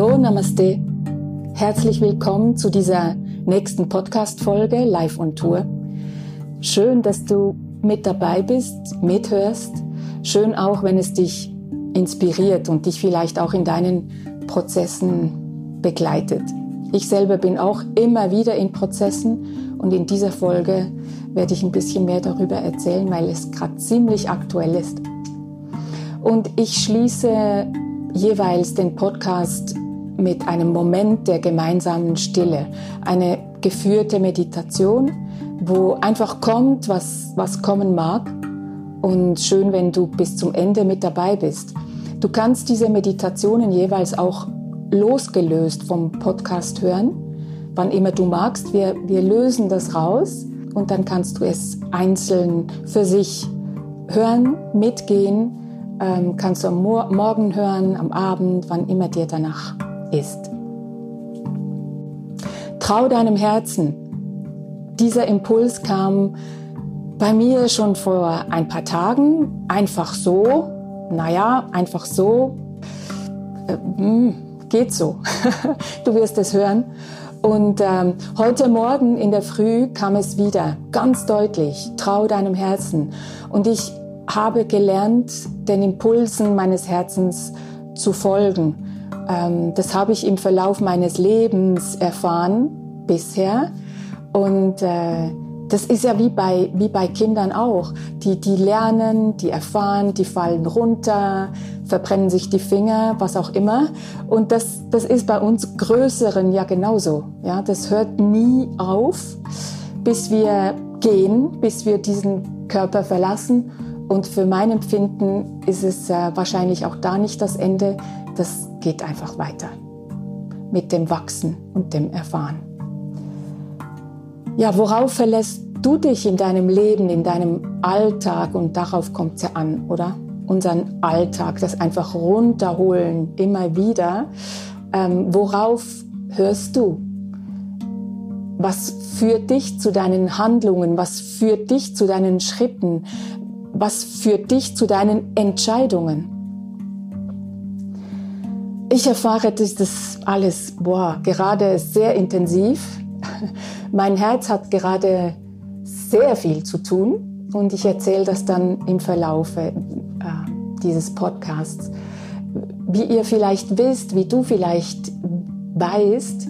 Hallo, Namaste. Herzlich willkommen zu dieser nächsten Podcast-Folge Live on Tour. Schön, dass du mit dabei bist, mithörst. Schön auch, wenn es dich inspiriert und dich vielleicht auch in deinen Prozessen begleitet. Ich selber bin auch immer wieder in Prozessen und in dieser Folge werde ich ein bisschen mehr darüber erzählen, weil es gerade ziemlich aktuell ist. Und ich schließe jeweils den Podcast mit einem Moment der gemeinsamen Stille, eine geführte Meditation, wo einfach kommt, was, was kommen mag. Und schön, wenn du bis zum Ende mit dabei bist. Du kannst diese Meditationen jeweils auch losgelöst vom Podcast hören, wann immer du magst. Wir, wir lösen das raus und dann kannst du es einzeln für sich hören, mitgehen ähm, kannst du am Mo Morgen hören, am Abend, wann immer dir danach ist. Trau deinem Herzen. Dieser Impuls kam bei mir schon vor ein paar Tagen, einfach so, naja, einfach so, äh, hm, geht so. du wirst es hören. Und ähm, heute Morgen in der Früh kam es wieder, ganz deutlich, trau deinem Herzen. Und ich habe gelernt, den Impulsen meines Herzens zu folgen. Ähm, das habe ich im Verlauf meines Lebens erfahren bisher. Und äh, das ist ja wie bei, wie bei Kindern auch. Die, die lernen, die erfahren, die fallen runter, verbrennen sich die Finger, was auch immer. Und das, das ist bei uns Größeren ja genauso. Ja, das hört nie auf, bis wir gehen, bis wir diesen Körper verlassen und für mein Empfinden ist es äh, wahrscheinlich auch da nicht das Ende. Das geht einfach weiter mit dem Wachsen und dem Erfahren. Ja, worauf verlässt du dich in deinem Leben, in deinem Alltag? Und darauf kommt es ja an, oder? Unseren Alltag, das einfach runterholen, immer wieder. Ähm, worauf hörst du? Was führt dich zu deinen Handlungen? Was führt dich zu deinen Schritten? Was führt dich zu deinen Entscheidungen? Ich erfahre das alles, boah, gerade sehr intensiv. Mein Herz hat gerade sehr viel zu tun und ich erzähle das dann im Verlauf äh, dieses Podcasts. Wie ihr vielleicht wisst, wie du vielleicht weißt,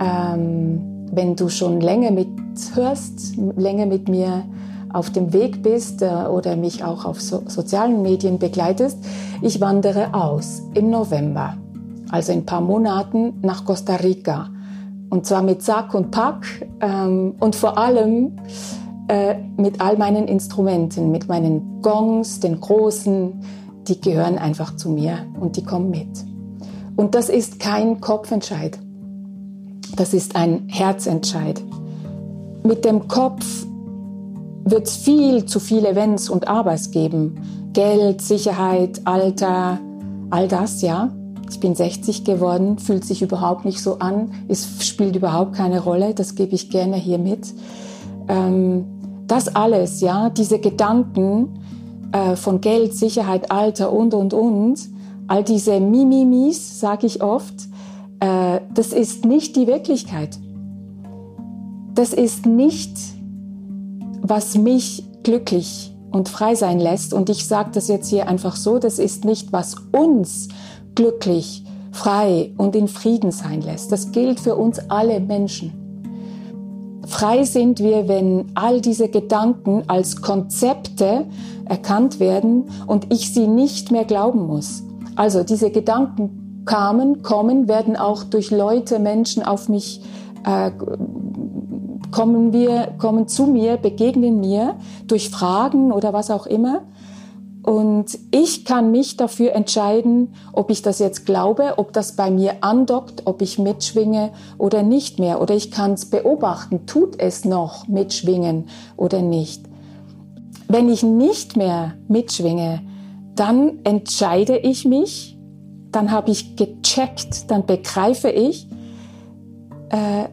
ähm, wenn du schon länger mithörst, länger mit mir auf dem Weg bist äh, oder mich auch auf so sozialen Medien begleitest, ich wandere aus im November, also in ein paar Monaten nach Costa Rica. Und zwar mit Sack und Pack ähm, und vor allem äh, mit all meinen Instrumenten, mit meinen Gongs, den großen, die gehören einfach zu mir und die kommen mit. Und das ist kein Kopfentscheid. Das ist ein Herzentscheid. Mit dem Kopf wird es viel zu viele Wenns und Abers geben. Geld, Sicherheit, Alter, all das, ja. Ich bin 60 geworden, fühlt sich überhaupt nicht so an, es spielt überhaupt keine Rolle, das gebe ich gerne hier mit. Ähm, das alles, ja, diese Gedanken äh, von Geld, Sicherheit, Alter und, und, und, all diese Mimimis, sage ich oft, äh, das ist nicht die Wirklichkeit. Das ist nicht was mich glücklich und frei sein lässt. Und ich sage das jetzt hier einfach so, das ist nicht, was uns glücklich, frei und in Frieden sein lässt. Das gilt für uns alle Menschen. Frei sind wir, wenn all diese Gedanken als Konzepte erkannt werden und ich sie nicht mehr glauben muss. Also diese Gedanken kamen, kommen, werden auch durch Leute, Menschen auf mich äh, kommen wir, kommen zu mir, begegnen mir durch Fragen oder was auch immer. Und ich kann mich dafür entscheiden, ob ich das jetzt glaube, ob das bei mir andockt, ob ich mitschwinge oder nicht mehr. Oder ich kann es beobachten, tut es noch mitschwingen oder nicht. Wenn ich nicht mehr mitschwinge, dann entscheide ich mich, dann habe ich gecheckt, dann begreife ich, äh,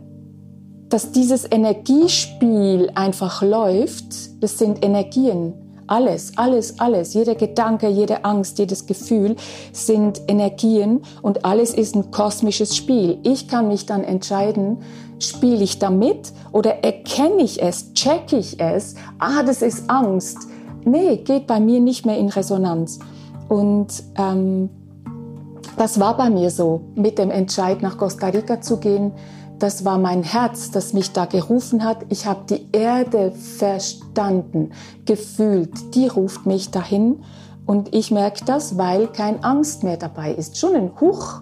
dass dieses Energiespiel einfach läuft, das sind Energien. Alles, alles, alles, jeder Gedanke, jede Angst, jedes Gefühl sind Energien und alles ist ein kosmisches Spiel. Ich kann mich dann entscheiden, spiele ich damit oder erkenne ich es, checke ich es, ah, das ist Angst. Nee, geht bei mir nicht mehr in Resonanz. Und ähm, das war bei mir so, mit dem Entscheid nach Costa Rica zu gehen das war mein Herz, das mich da gerufen hat. Ich habe die Erde verstanden, gefühlt. Die ruft mich dahin und ich merke das, weil kein Angst mehr dabei ist. Schon ein Huch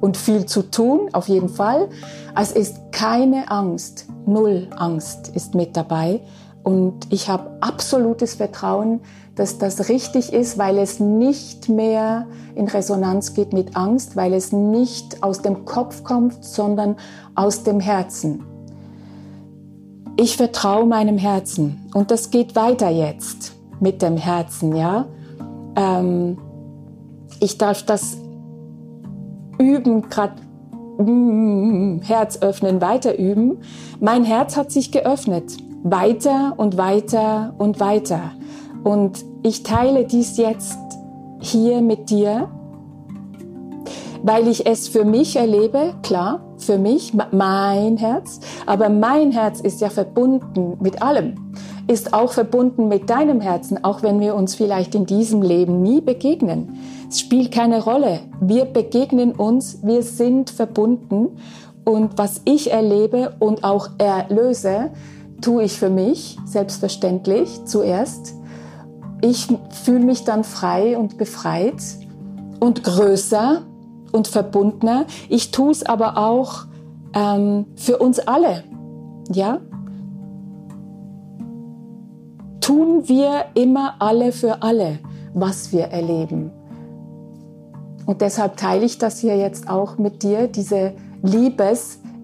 und viel zu tun, auf jeden Fall. Es ist keine Angst, null Angst ist mit dabei. Und ich habe absolutes Vertrauen, dass das richtig ist, weil es nicht mehr in Resonanz geht mit Angst, weil es nicht aus dem Kopf kommt, sondern aus dem Herzen. Ich vertraue meinem Herzen und das geht weiter jetzt mit dem Herzen, ja. Ähm, ich darf das üben, gerade mm, Herz öffnen, weiter üben. Mein Herz hat sich geöffnet, weiter und weiter und weiter. Und ich teile dies jetzt hier mit dir, weil ich es für mich erlebe, klar, für mich, mein Herz, aber mein Herz ist ja verbunden mit allem, ist auch verbunden mit deinem Herzen, auch wenn wir uns vielleicht in diesem Leben nie begegnen. Es spielt keine Rolle. Wir begegnen uns, wir sind verbunden und was ich erlebe und auch erlöse, tue ich für mich, selbstverständlich, zuerst ich fühle mich dann frei und befreit und größer und verbundener. Ich tue es aber auch ähm, für uns alle. Ja? Tun wir immer alle für alle, was wir erleben. Und deshalb teile ich das hier jetzt auch mit dir, diese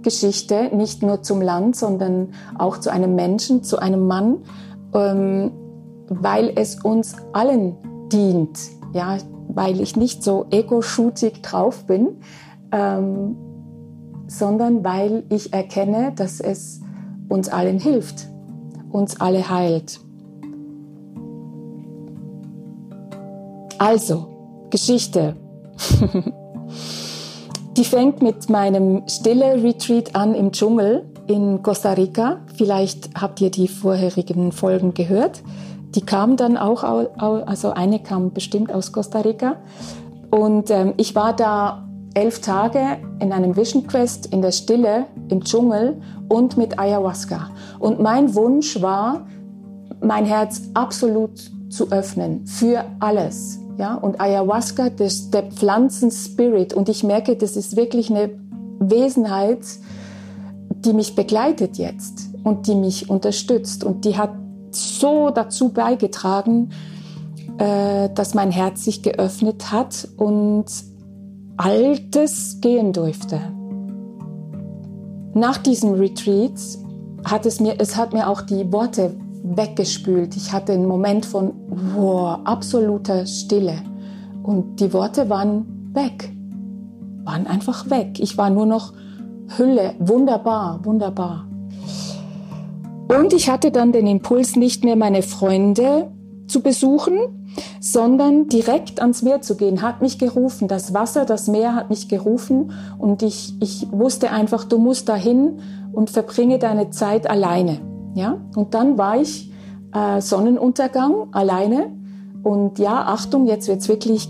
Liebesgeschichte, nicht nur zum Land, sondern auch zu einem Menschen, zu einem Mann. Ähm, weil es uns allen dient, ja, weil ich nicht so ego-shootig drauf bin, ähm, sondern weil ich erkenne, dass es uns allen hilft, uns alle heilt. Also, Geschichte. Die fängt mit meinem stille Retreat an im Dschungel in Costa Rica. Vielleicht habt ihr die vorherigen Folgen gehört. Die kam dann auch, also eine kam bestimmt aus Costa Rica. Und ähm, ich war da elf Tage in einem Vision Quest in der Stille im Dschungel und mit Ayahuasca. Und mein Wunsch war, mein Herz absolut zu öffnen für alles. Ja, und Ayahuasca, das, der Pflanzenspirit. Und ich merke, das ist wirklich eine Wesenheit, die mich begleitet jetzt und die mich unterstützt. Und die hat so dazu beigetragen, äh, dass mein Herz sich geöffnet hat und Altes gehen durfte. Nach diesem Retreat hat es mir, es hat mir auch die Worte weggespült. Ich hatte einen Moment von wow, absoluter Stille. Und die Worte waren weg. Waren einfach weg. Ich war nur noch Hülle. Wunderbar, wunderbar. Und ich hatte dann den Impuls, nicht mehr meine Freunde zu besuchen, sondern direkt ans Meer zu gehen, hat mich gerufen. Das Wasser, das Meer hat mich gerufen und ich, ich wusste einfach, du musst dahin und verbringe deine Zeit alleine. Ja? Und dann war ich äh, Sonnenuntergang alleine und ja, Achtung, jetzt wird's wirklich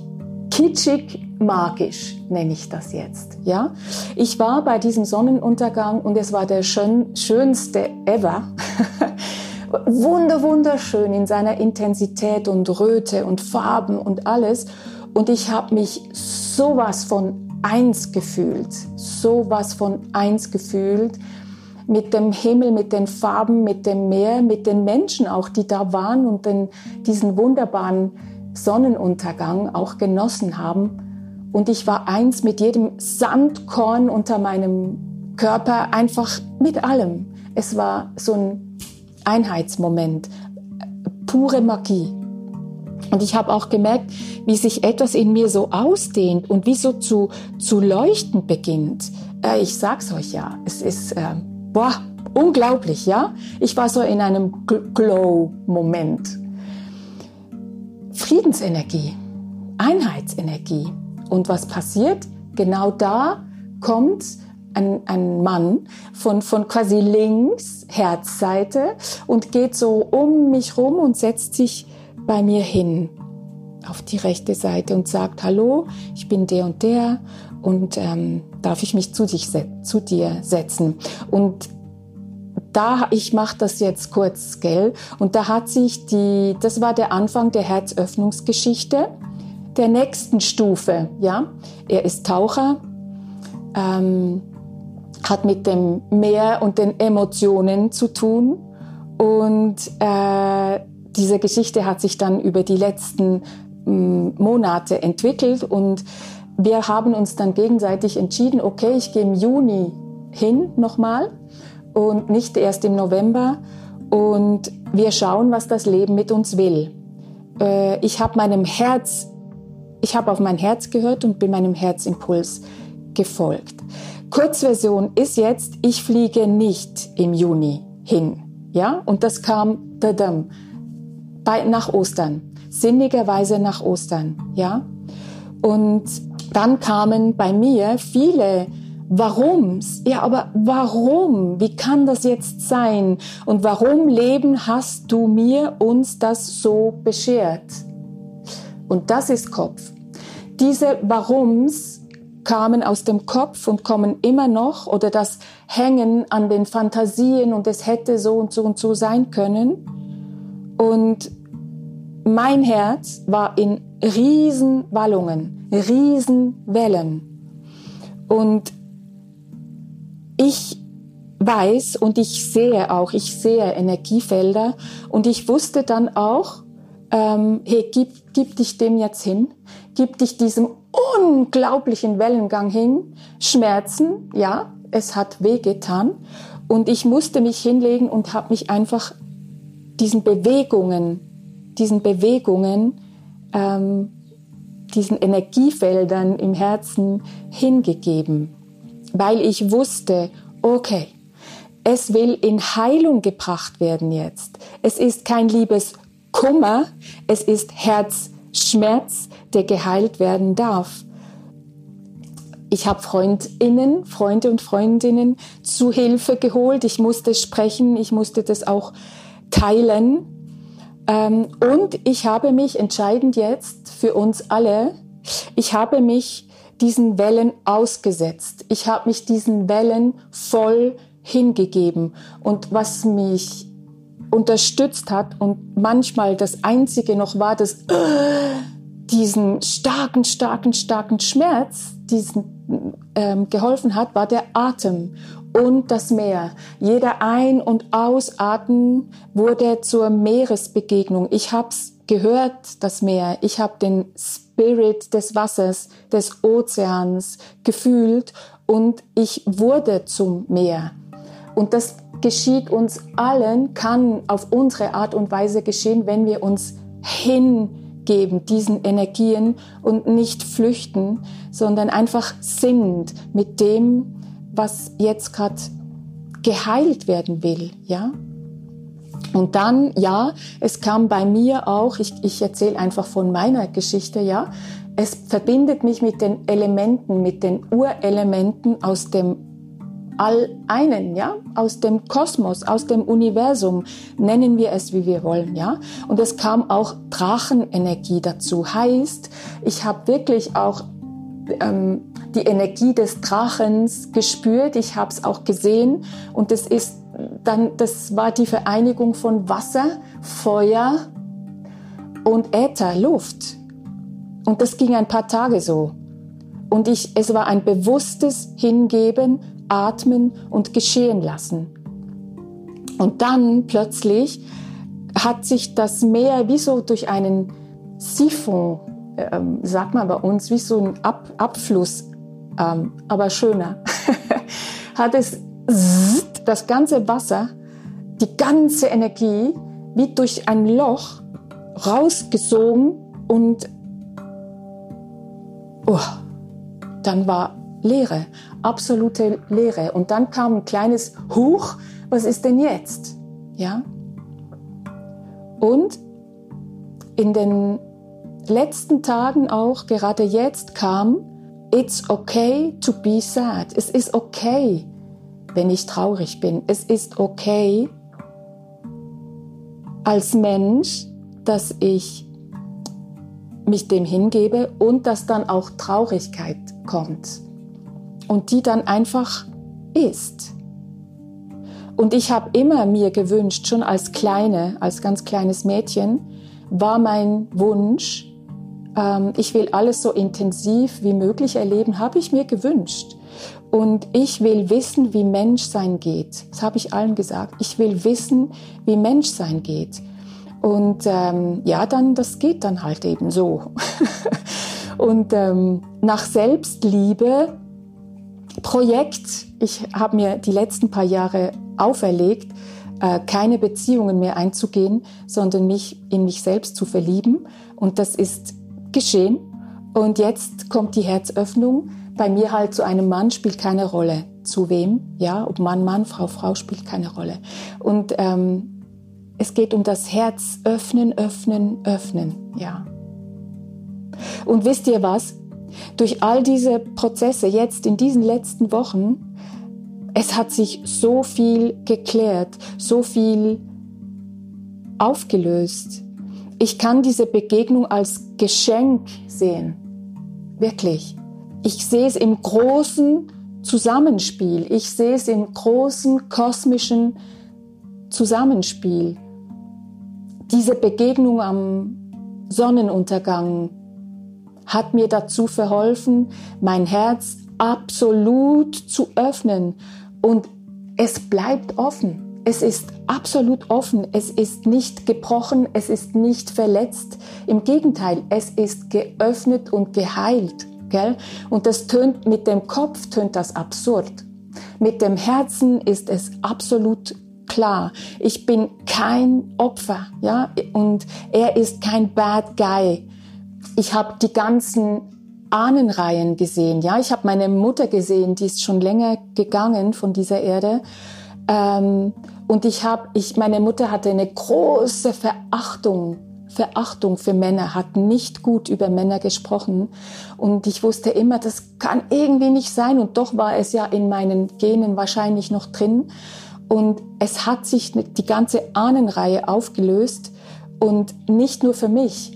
kitschig magisch, nenne ich das jetzt. Ja, ich war bei diesem Sonnenuntergang und es war der schön, schönste ever. Wunder, wunderschön in seiner Intensität und Röte und Farben und alles. Und ich habe mich sowas von eins gefühlt, sowas von eins gefühlt mit dem Himmel, mit den Farben, mit dem Meer, mit den Menschen auch, die da waren und den, diesen wunderbaren Sonnenuntergang auch genossen haben. Und ich war eins mit jedem Sandkorn unter meinem Körper, einfach mit allem. Es war so ein Einheitsmoment, pure Magie. Und ich habe auch gemerkt, wie sich etwas in mir so ausdehnt und wie so zu, zu leuchten beginnt. Äh, ich sag's euch ja, es ist, äh, boah, unglaublich, ja? Ich war so in einem Glow-Moment. Friedensenergie, Einheitsenergie. Und was passiert? Genau da kommt ein, ein Mann von, von quasi links, Herzseite, und geht so um mich rum und setzt sich bei mir hin auf die rechte Seite und sagt, hallo, ich bin der und der und ähm, darf ich mich zu, dich, zu dir setzen. Und da, ich mache das jetzt kurz, gell? Und da hat sich die, das war der Anfang der Herzöffnungsgeschichte der nächsten Stufe, ja. Er ist Taucher, ähm, hat mit dem Meer und den Emotionen zu tun und äh, diese Geschichte hat sich dann über die letzten mm, Monate entwickelt und wir haben uns dann gegenseitig entschieden, okay, ich gehe im Juni hin nochmal und nicht erst im November und wir schauen, was das Leben mit uns will. Äh, ich habe meinem Herz, ich habe auf mein Herz gehört und bin meinem Herzimpuls gefolgt. Kurzversion ist jetzt, ich fliege nicht im Juni hin. Ja, und das kam dadam, bei, nach Ostern. Sinnigerweise nach Ostern. Ja, und dann kamen bei mir viele Warums. Ja, aber warum? Wie kann das jetzt sein? Und warum, Leben, hast du mir uns das so beschert? Und das ist Kopf. Diese Warums kamen aus dem Kopf und kommen immer noch oder das Hängen an den Fantasien und es hätte so und so und so sein können. Und mein Herz war in Riesenwallungen, Riesenwellen. Und ich weiß und ich sehe auch, ich sehe Energiefelder. Und ich wusste dann auch, ähm, hey, gib, gib dich dem jetzt hin, gib dich diesem unglaublichen Wellengang hin, Schmerzen, ja, es hat wehgetan. Und ich musste mich hinlegen und habe mich einfach diesen Bewegungen, diesen Bewegungen, ähm, diesen Energiefeldern im Herzen hingegeben, weil ich wusste, okay, es will in Heilung gebracht werden jetzt. Es ist kein liebes Kummer, es ist Herzschmerz, der geheilt werden darf. Ich habe Freundinnen, Freunde und Freundinnen zu Hilfe geholt. Ich musste sprechen, ich musste das auch teilen. Ähm, und ich habe mich entscheidend jetzt für uns alle, ich habe mich diesen Wellen ausgesetzt. Ich habe mich diesen Wellen voll hingegeben. Und was mich unterstützt hat und manchmal das Einzige noch war, dass äh, diesen starken, starken, starken Schmerz, diesen ähm, geholfen hat, war der Atem und das Meer. Jeder Ein- und Ausatmen wurde zur Meeresbegegnung. Ich hab's gehört, das Meer. Ich habe den Spirit des Wassers, des Ozeans gefühlt und ich wurde zum Meer. Und das geschieht uns allen, kann auf unsere Art und Weise geschehen, wenn wir uns hingeben diesen Energien und nicht flüchten, sondern einfach sind mit dem, was jetzt gerade geheilt werden will, ja? Und dann, ja, es kam bei mir auch, ich, ich erzähle einfach von meiner Geschichte, ja, es verbindet mich mit den Elementen, mit den Urelementen aus dem All einen, ja, aus dem Kosmos, aus dem Universum, nennen wir es, wie wir wollen, ja. Und es kam auch Drachenenergie dazu. Heißt, ich habe wirklich auch ähm, die Energie des Drachens gespürt. Ich habe es auch gesehen und es ist dann, das war die Vereinigung von Wasser, Feuer und Äther, Luft. Und das ging ein paar Tage so. Und ich, es war ein bewusstes Hingeben, Atmen und Geschehen lassen. Und dann plötzlich hat sich das Meer wie so durch einen Siphon, ähm, sagt man bei uns, wie so ein Ab Abfluss, ähm, aber schöner, hat es das ganze Wasser, die ganze Energie wie durch ein Loch rausgesogen und oh, dann war Leere, absolute Leere. Und dann kam ein kleines Huch, was ist denn jetzt? Ja? Und in den letzten Tagen auch, gerade jetzt kam, it's okay to be sad. Es ist okay, wenn ich traurig bin. Es ist okay als Mensch, dass ich mich dem hingebe und dass dann auch Traurigkeit kommt und die dann einfach ist. Und ich habe immer mir gewünscht, schon als kleine, als ganz kleines Mädchen, war mein Wunsch, ähm, ich will alles so intensiv wie möglich erleben, habe ich mir gewünscht. Und ich will wissen, wie Menschsein geht. Das habe ich allen gesagt. Ich will wissen, wie Menschsein geht. Und ähm, ja, dann, das geht dann halt eben so. und ähm, nach Selbstliebe, Projekt, ich habe mir die letzten paar Jahre auferlegt, äh, keine Beziehungen mehr einzugehen, sondern mich in mich selbst zu verlieben. Und das ist geschehen. Und jetzt kommt die Herzöffnung. Bei mir halt zu einem Mann spielt keine Rolle. Zu wem? Ja, ob Mann, Mann, Frau, Frau spielt keine Rolle. Und ähm, es geht um das Herz öffnen, öffnen, öffnen. Ja. Und wisst ihr was? Durch all diese Prozesse jetzt in diesen letzten Wochen, es hat sich so viel geklärt, so viel aufgelöst. Ich kann diese Begegnung als Geschenk sehen. Wirklich. Ich sehe es im großen Zusammenspiel. Ich sehe es im großen kosmischen Zusammenspiel. Diese Begegnung am Sonnenuntergang hat mir dazu verholfen, mein Herz absolut zu öffnen und es bleibt offen. Es ist absolut offen. Es ist nicht gebrochen. Es ist nicht verletzt. Im Gegenteil, es ist geöffnet und geheilt. Gell? Und das tönt, mit dem Kopf tönt das absurd. Mit dem Herzen ist es absolut klar. Ich bin kein Opfer, ja, und er ist kein Bad Guy. Ich habe die ganzen Ahnenreihen gesehen, ja. Ich habe meine Mutter gesehen, die ist schon länger gegangen von dieser Erde. Ähm, und ich habe, ich, meine Mutter hatte eine große Verachtung, Verachtung für Männer, hat nicht gut über Männer gesprochen. Und ich wusste immer, das kann irgendwie nicht sein. Und doch war es ja in meinen Genen wahrscheinlich noch drin. Und es hat sich die ganze Ahnenreihe aufgelöst. Und nicht nur für mich,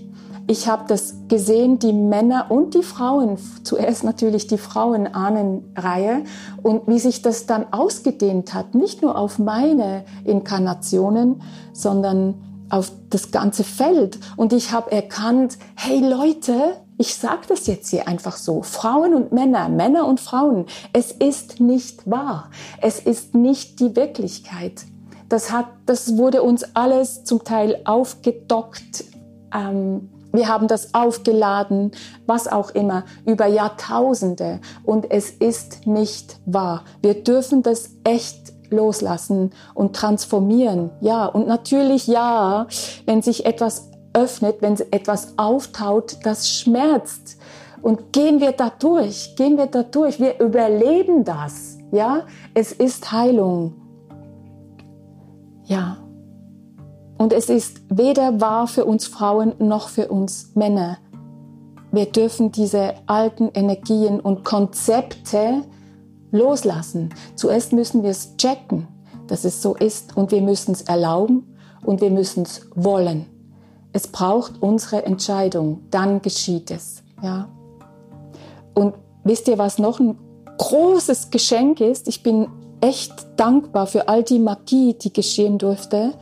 ich habe das gesehen, die Männer und die Frauen, zuerst natürlich die Frauenahnenreihe und wie sich das dann ausgedehnt hat, nicht nur auf meine Inkarnationen, sondern auf das ganze Feld. Und ich habe erkannt, hey Leute, ich sage das jetzt hier einfach so, Frauen und Männer, Männer und Frauen, es ist nicht wahr, es ist nicht die Wirklichkeit. Das, hat, das wurde uns alles zum Teil aufgedockt. Ähm, wir haben das aufgeladen, was auch immer, über Jahrtausende. Und es ist nicht wahr. Wir dürfen das echt loslassen und transformieren. Ja, und natürlich ja, wenn sich etwas öffnet, wenn etwas auftaut, das schmerzt. Und gehen wir da durch, gehen wir da durch. Wir überleben das. Ja, es ist Heilung. Ja. Und es ist weder wahr für uns Frauen noch für uns Männer. Wir dürfen diese alten Energien und Konzepte loslassen. Zuerst müssen wir es checken, dass es so ist und wir müssen es erlauben und wir müssen es wollen. Es braucht unsere Entscheidung, dann geschieht es. Ja. Und wisst ihr, was noch ein großes Geschenk ist? Ich bin echt dankbar für all die Magie, die geschehen durfte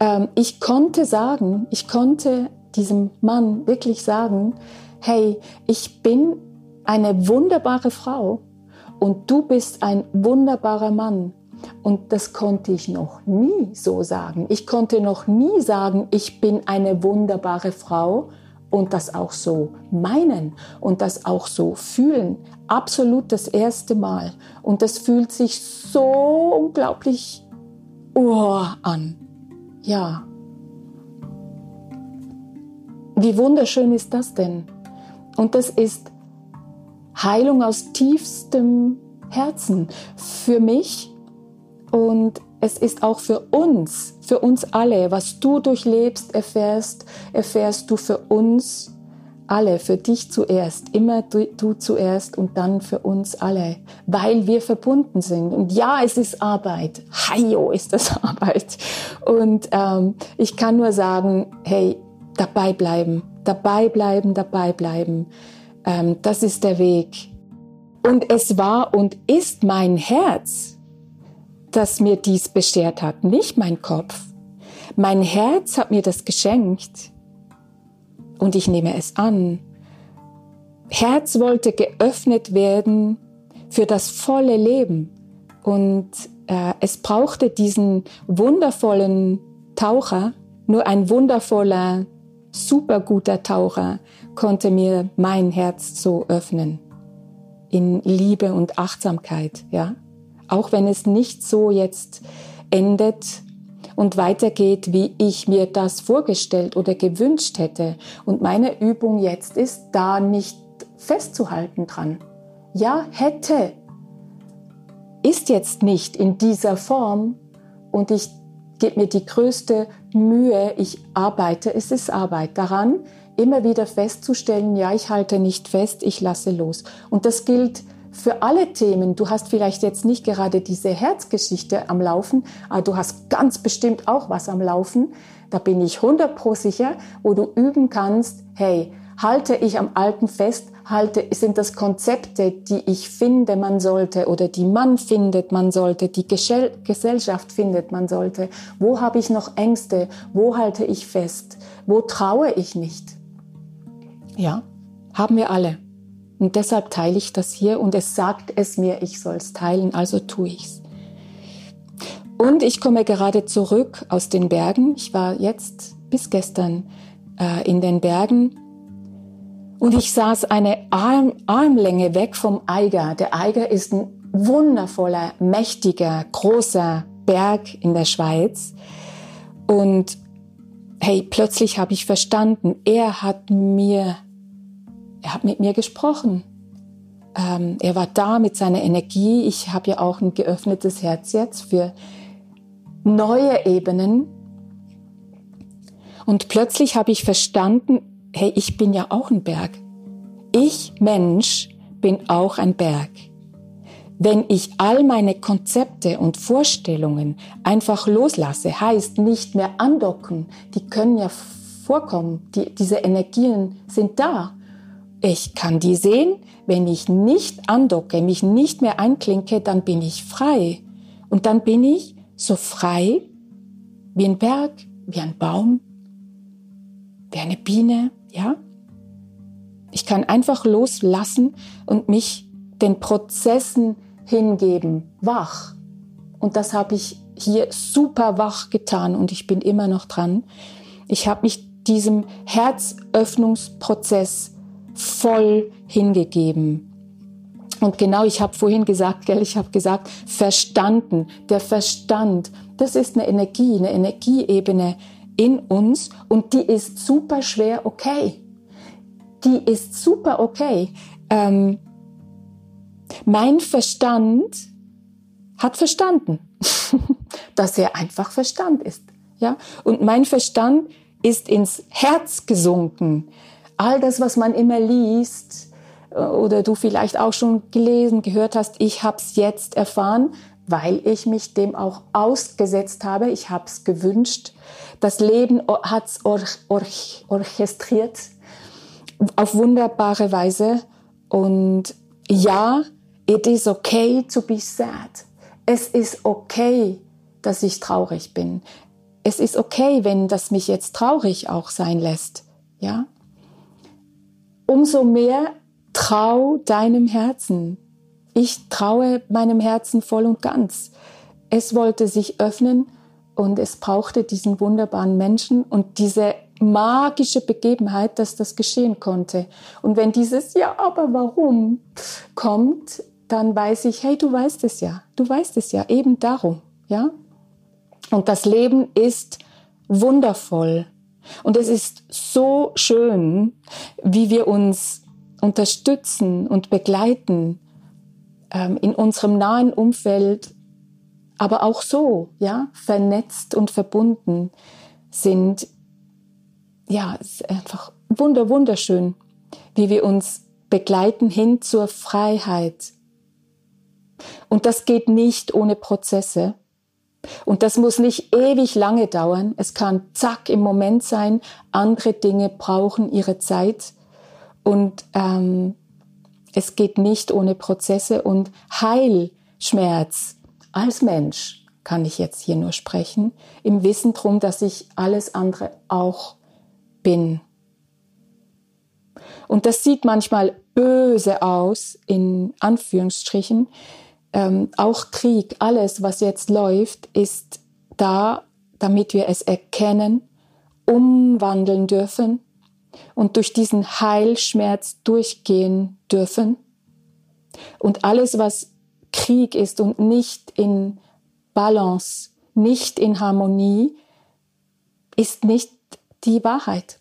ähm, ich konnte sagen, ich konnte diesem Mann wirklich sagen, hey, ich bin eine wunderbare Frau und du bist ein wunderbarer Mann. Und das konnte ich noch nie so sagen. Ich konnte noch nie sagen, ich bin eine wunderbare Frau und das auch so meinen und das auch so fühlen. Absolut das erste Mal. Und das fühlt sich so unglaublich oh, an. Ja. Wie wunderschön ist das denn? Und das ist Heilung aus tiefstem Herzen für mich und es ist auch für uns, für uns alle, was du durchlebst, erfährst, erfährst du für uns alle, für dich zuerst, immer du, du, zuerst und dann für uns alle, weil wir verbunden sind. Und ja, es ist Arbeit. Hajo ist das Arbeit. Und ähm, ich kann nur sagen, hey, dabei bleiben, dabei bleiben, dabei bleiben. Ähm, das ist der Weg. Und es war und ist mein Herz, das mir dies beschert hat, nicht mein Kopf. Mein Herz hat mir das geschenkt und ich nehme es an. Herz wollte geöffnet werden für das volle Leben und äh, es brauchte diesen wundervollen Taucher, nur ein wundervoller, super guter Taucher konnte mir mein Herz so öffnen in Liebe und Achtsamkeit, ja. Auch wenn es nicht so jetzt endet und weitergeht, wie ich mir das vorgestellt oder gewünscht hätte. Und meine Übung jetzt ist, da nicht festzuhalten dran. Ja, hätte, ist jetzt nicht in dieser Form und ich gebe mir die größte Mühe, ich arbeite, es ist Arbeit daran, immer wieder festzustellen, ja, ich halte nicht fest, ich lasse los. Und das gilt für alle Themen. Du hast vielleicht jetzt nicht gerade diese Herzgeschichte am Laufen, aber du hast ganz bestimmt auch was am Laufen. Da bin ich 100 pro sicher, wo du üben kannst, hey, halte ich am Alten fest, halte, sind das Konzepte, die ich finde, man sollte oder die man findet, man sollte, die Gesellschaft findet, man sollte. Wo habe ich noch Ängste? Wo halte ich fest? Wo traue ich nicht? Ja, haben wir alle. Und deshalb teile ich das hier und es sagt es mir, ich soll es teilen, also tue ich's. Und ich komme gerade zurück aus den Bergen. Ich war jetzt bis gestern äh, in den Bergen und ich saß eine Arm, Armlänge weg vom Eiger. Der Eiger ist ein wundervoller, mächtiger, großer Berg in der Schweiz. Und hey, plötzlich habe ich verstanden, er hat mir er hat mit mir gesprochen. Ähm, er war da mit seiner Energie. Ich habe ja auch ein geöffnetes Herz jetzt für neue Ebenen. Und plötzlich habe ich verstanden, hey, ich bin ja auch ein Berg. Ich, Mensch, bin auch ein Berg. Wenn ich all meine Konzepte und Vorstellungen einfach loslasse, heißt nicht mehr andocken, die können ja vorkommen, die, diese Energien sind da. Ich kann die sehen. Wenn ich nicht andocke, mich nicht mehr einklinke, dann bin ich frei. Und dann bin ich so frei wie ein Berg, wie ein Baum, wie eine Biene, ja? Ich kann einfach loslassen und mich den Prozessen hingeben, wach. Und das habe ich hier super wach getan und ich bin immer noch dran. Ich habe mich diesem Herzöffnungsprozess voll hingegeben. Und genau, ich habe vorhin gesagt, gell, ich habe gesagt, verstanden. Der Verstand, das ist eine Energie, eine Energieebene in uns und die ist super schwer okay. Die ist super okay. Ähm, mein Verstand hat verstanden, dass er einfach Verstand ist. Ja? Und mein Verstand ist ins Herz gesunken all das, was man immer liest äh, oder du vielleicht auch schon gelesen, gehört hast, ich habe es jetzt erfahren, weil ich mich dem auch ausgesetzt habe. Ich habe es gewünscht. Das Leben hat es or or orchestriert auf wunderbare Weise. Und ja, it is okay to be sad. Es ist okay, dass ich traurig bin. Es ist okay, wenn das mich jetzt traurig auch sein lässt. Ja, umso mehr trau deinem Herzen. Ich traue meinem Herzen voll und ganz. Es wollte sich öffnen und es brauchte diesen wunderbaren Menschen und diese magische Begebenheit, dass das geschehen konnte. Und wenn dieses Ja, aber warum kommt, dann weiß ich, hey, du weißt es ja, du weißt es ja, eben darum, ja. Und das Leben ist wundervoll. Und es ist so schön, wie wir uns unterstützen und begleiten ähm, in unserem nahen Umfeld, aber auch so, ja, vernetzt und verbunden sind. Ja, es ist einfach wunder, wunderschön. wie wir uns begleiten hin zur Freiheit. Und das geht nicht ohne Prozesse. Und das muss nicht ewig lange dauern. Es kann zack im Moment sein. Andere Dinge brauchen ihre Zeit. Und ähm, es geht nicht ohne Prozesse. Und Heilschmerz als Mensch kann ich jetzt hier nur sprechen, im Wissen drum, dass ich alles andere auch bin. Und das sieht manchmal böse aus, in Anführungsstrichen. Ähm, auch Krieg, alles, was jetzt läuft, ist da, damit wir es erkennen, umwandeln dürfen und durch diesen Heilschmerz durchgehen dürfen. Und alles, was Krieg ist und nicht in Balance, nicht in Harmonie, ist nicht die Wahrheit.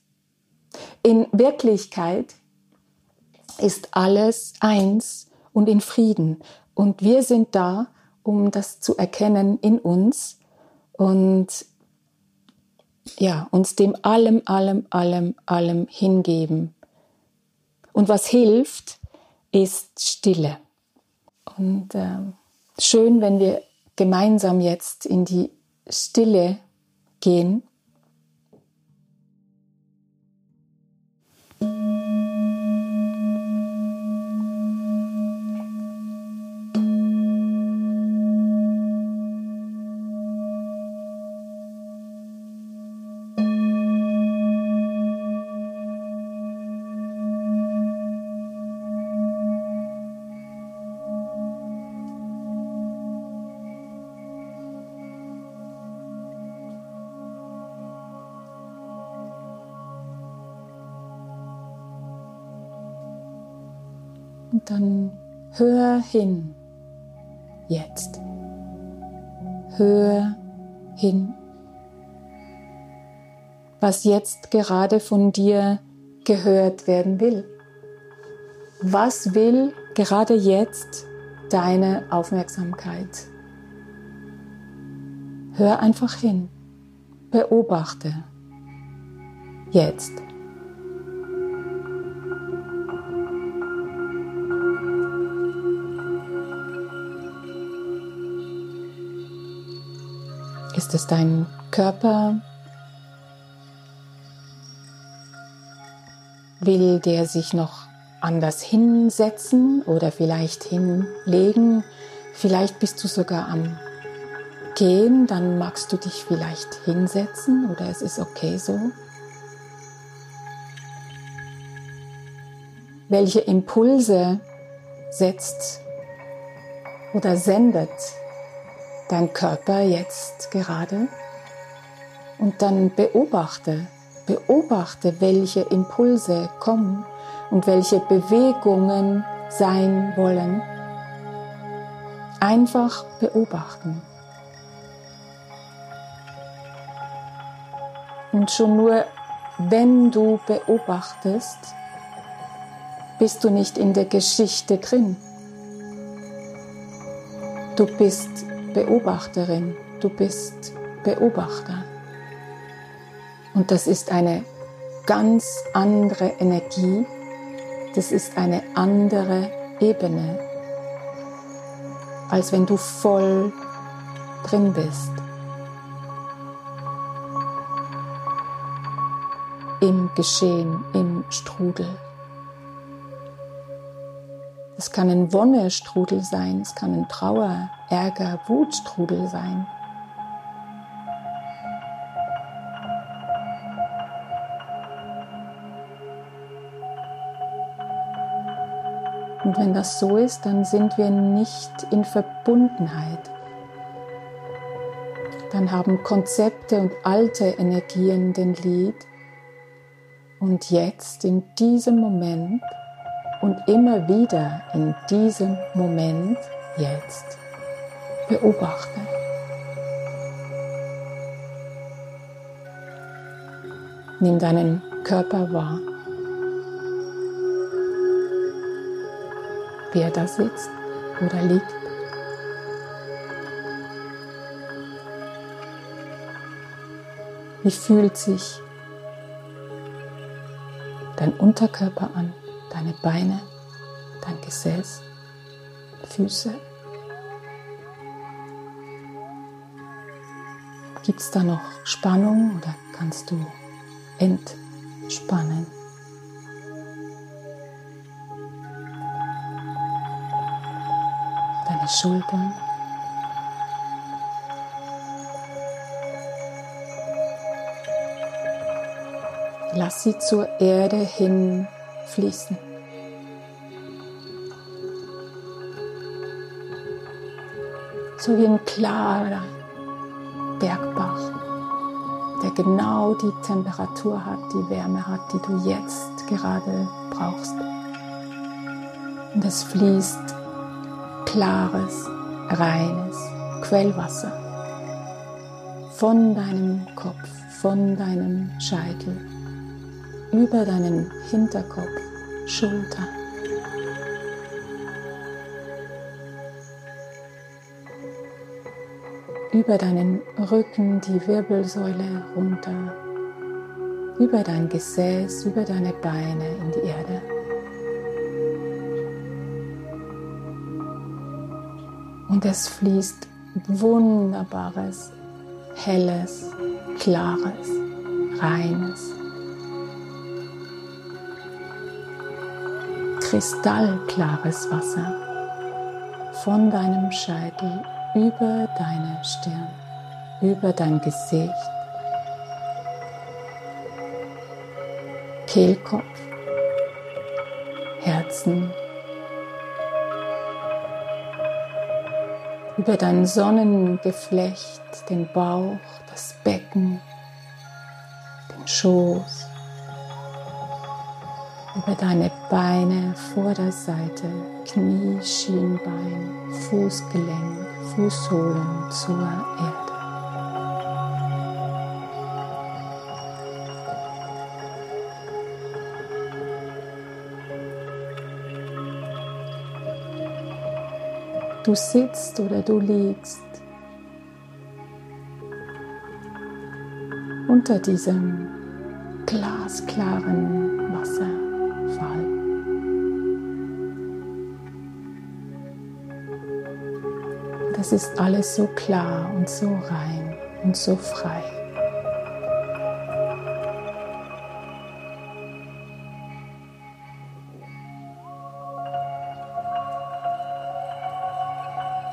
In Wirklichkeit ist alles eins und in Frieden. Und wir sind da, um das zu erkennen in uns und ja, uns dem allem, allem, allem, allem hingeben. Und was hilft, ist Stille. Und äh, schön, wenn wir gemeinsam jetzt in die Stille gehen hin. Jetzt. Hör hin. Was jetzt gerade von dir gehört werden will. Was will gerade jetzt deine Aufmerksamkeit? Hör einfach hin. Beobachte. Jetzt. Es dein Körper? Will der sich noch anders hinsetzen oder vielleicht hinlegen? Vielleicht bist du sogar am Gehen, dann magst du dich vielleicht hinsetzen oder es ist okay so. Welche Impulse setzt oder sendet dein Körper jetzt gerade und dann beobachte, beobachte, welche Impulse kommen und welche Bewegungen sein wollen. Einfach beobachten. Und schon nur wenn du beobachtest, bist du nicht in der Geschichte drin. Du bist Beobachterin, du bist Beobachter. Und das ist eine ganz andere Energie, das ist eine andere Ebene, als wenn du voll drin bist. Im Geschehen, im Strudel. Es kann ein Wonnestrudel sein, es kann ein Trauer, Ärger, Wutstrudel sein. Und wenn das so ist, dann sind wir nicht in Verbundenheit. Dann haben Konzepte und alte Energien den Lied. Und jetzt, in diesem Moment, und immer wieder in diesem Moment jetzt beobachte. Nimm deinen Körper wahr, wie er da sitzt oder liegt. Wie fühlt sich dein Unterkörper an? Deine Beine, dein Gesäß, Füße. Gibt es da noch Spannung oder kannst du entspannen? Deine Schultern. Lass sie zur Erde hin fließen. So wie ein klarer Bergbach, der genau die Temperatur hat, die Wärme hat, die du jetzt gerade brauchst. Und es fließt klares, reines Quellwasser von deinem Kopf, von deinem Scheitel über deinen Hinterkopf, Schulter. Über deinen Rücken die Wirbelsäule runter, über dein Gesäß, über deine Beine in die Erde. Und es fließt wunderbares, helles, klares, reines kristallklares Wasser von deinem Scheitel über deine Stirn, über dein Gesicht, Kehlkopf, Herzen, über dein Sonnengeflecht, den Bauch, das Becken, den Schoß, über deine Beine, Vorderseite, Knie, Schienbein, Fußgelenk, Fußsohlen zur Erde. Du sitzt oder du liegst unter diesem glasklaren Wasser. Das ist alles so klar und so rein und so frei.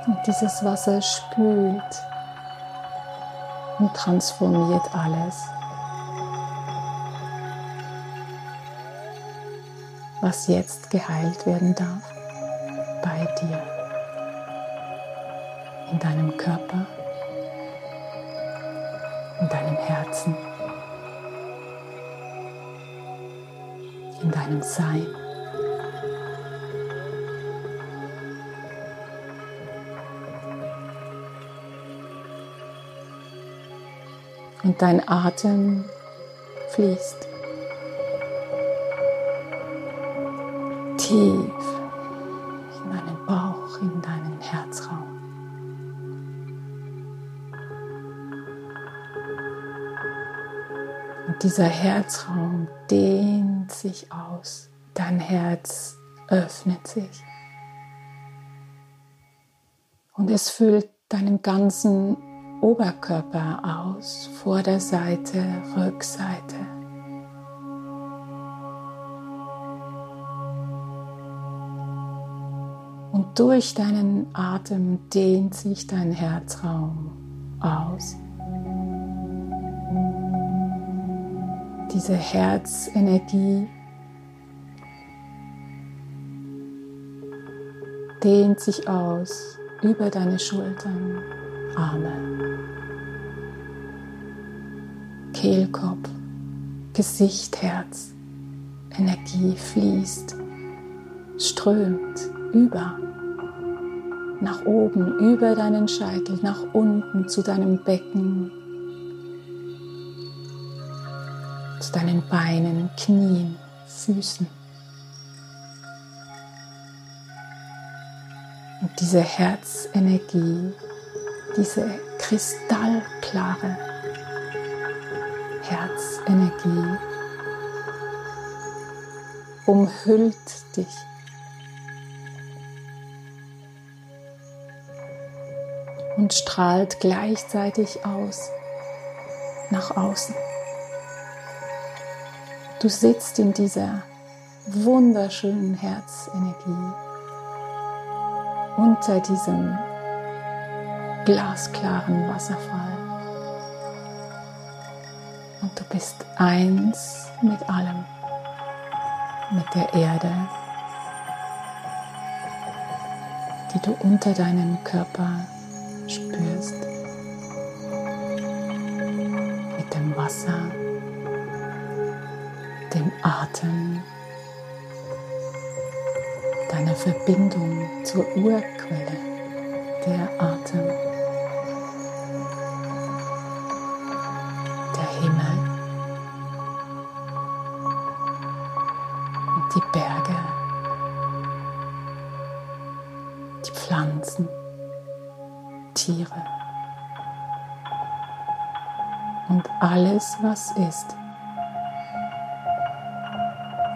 Und dieses Wasser spült und transformiert alles. was jetzt geheilt werden darf bei dir, in deinem Körper, in deinem Herzen, in deinem Sein. Und dein Atem fließt. tief dieser Herzraum dehnt sich aus. Dein Herz öffnet sich. Und es füllt deinen ganzen Oberkörper aus, Vorderseite, Rückseite. Und durch deinen Atem dehnt sich dein Herzraum aus. Diese Herzenergie dehnt sich aus über deine Schultern, Arme, Kehlkopf, Gesicht, Herz. Energie fließt, strömt über, nach oben, über deinen Scheitel, nach unten zu deinem Becken, deinen Beinen, Knien, Füßen. Und diese Herzenergie, diese kristallklare Herzenergie umhüllt dich. Und strahlt gleichzeitig aus nach außen. Du sitzt in dieser wunderschönen Herzenergie unter diesem glasklaren Wasserfall. Und du bist eins mit allem, mit der Erde, die du unter deinem Körper spürst, dem Atem, deiner Verbindung zur Urquelle, der Atem.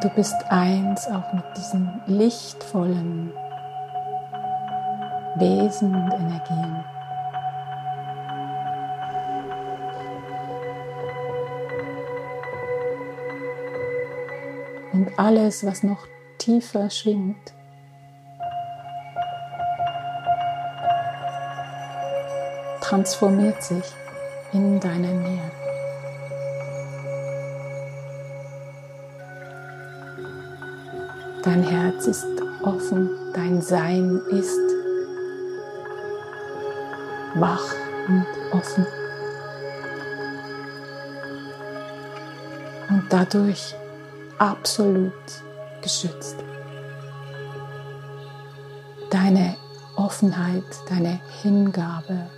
Du bist eins auch mit diesen lichtvollen Wesen und Energien. Und alles, was noch tiefer schwingt, transformiert sich in deiner Nähe. Dein Herz ist offen, dein Sein ist wach und offen. Und dadurch absolut geschützt. Deine Offenheit, deine Hingabe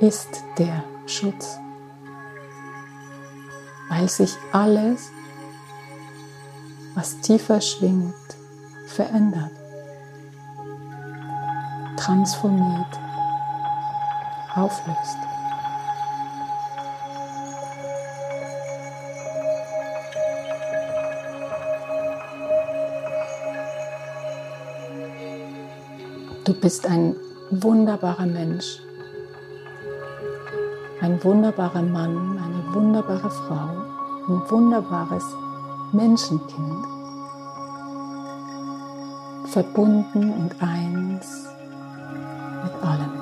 ist der Schutz, weil sich alles was tiefer schwingt, verändert, transformiert, auflöst. Du bist ein wunderbarer Mensch, ein wunderbarer Mann, eine wunderbare Frau, ein wunderbares Menschenkind, verbunden und eins mit allem,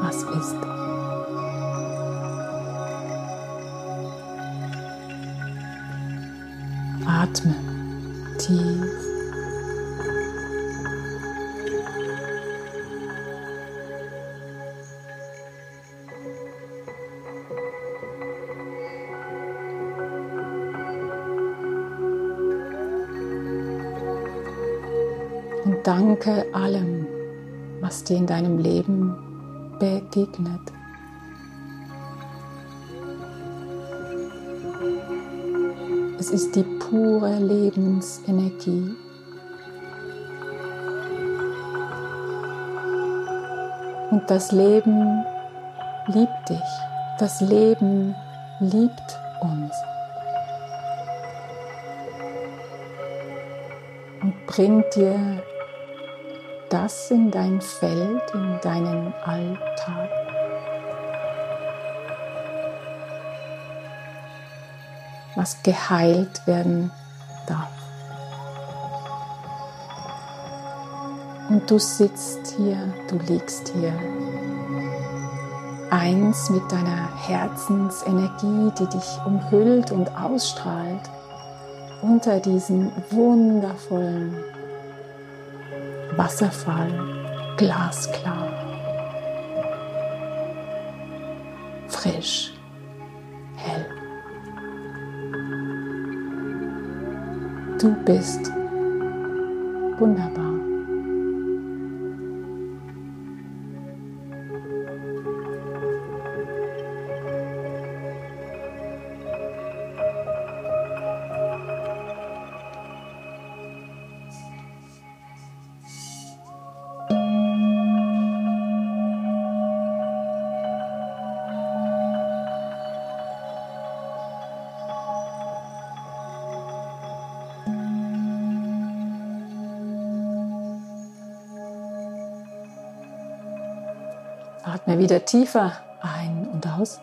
was ist. Atme danke allem, was dir in deinem Leben begegnet. Es ist die pure Lebensenergie. Und das Leben liebt dich. Das Leben liebt uns. Und bringt dir das in dein Feld, in deinen Alltag. was geheilt werden darf. Und du sitzt hier, du liegst hier, eins mit deiner Herzensenergie, die dich umhüllt und ausstrahlt unter diesem wundervollen Wasserfall, glasklar, frisch, hell. Du bist wunderbar. Atme wieder tiefer ein und aus.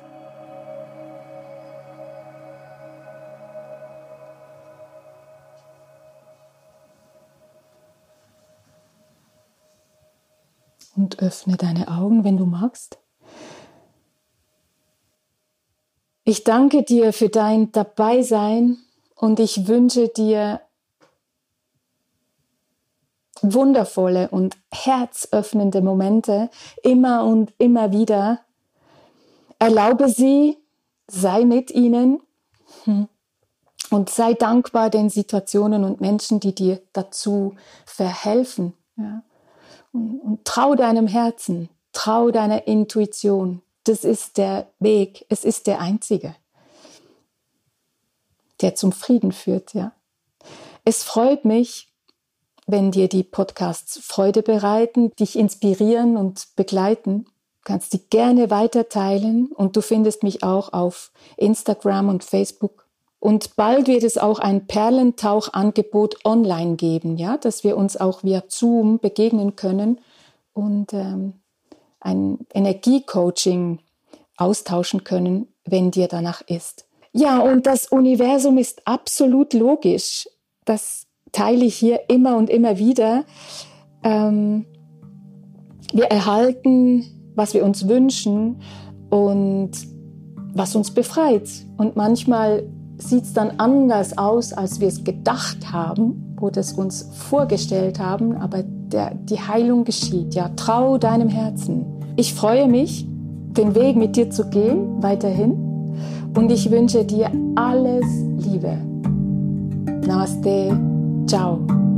Und öffne deine Augen, wenn du magst. Ich danke dir für dein Dabeisein und ich wünsche dir wundervolle und herzöffnende Momente immer und immer wieder. Erlaube sie, sei mit ihnen und sei dankbar den Situationen und Menschen, die dir dazu verhelfen. Ja. Und, und trau deinem Herzen, trau deiner Intuition. Das ist der Weg, es ist der einzige, der zum Frieden führt. Ja. Es freut mich, wenn dir die Podcasts Freude bereiten, dich inspirieren und begleiten. Du kannst die gerne weiter teilen und du findest mich auch auf Instagram und Facebook. Und bald wird es auch ein Perlentauchangebot online geben, ja, dass wir uns auch via Zoom begegnen können und ähm, ein Energiecoaching austauschen können, wenn dir danach ist. Ja, und das Universum ist absolut logisch. Das teile ich hier immer und immer wieder. Ähm, wir erhalten, was wir uns wünschen und was uns befreit. Und manchmal sieht es dann anders aus, als wir es gedacht haben oder es uns vorgestellt haben, aber der, die Heilung geschieht. Ja, trau deinem Herzen. Ich freue mich, den Weg mit dir zu gehen, weiterhin. Und ich wünsche dir alles Liebe. Namaste. Ciao.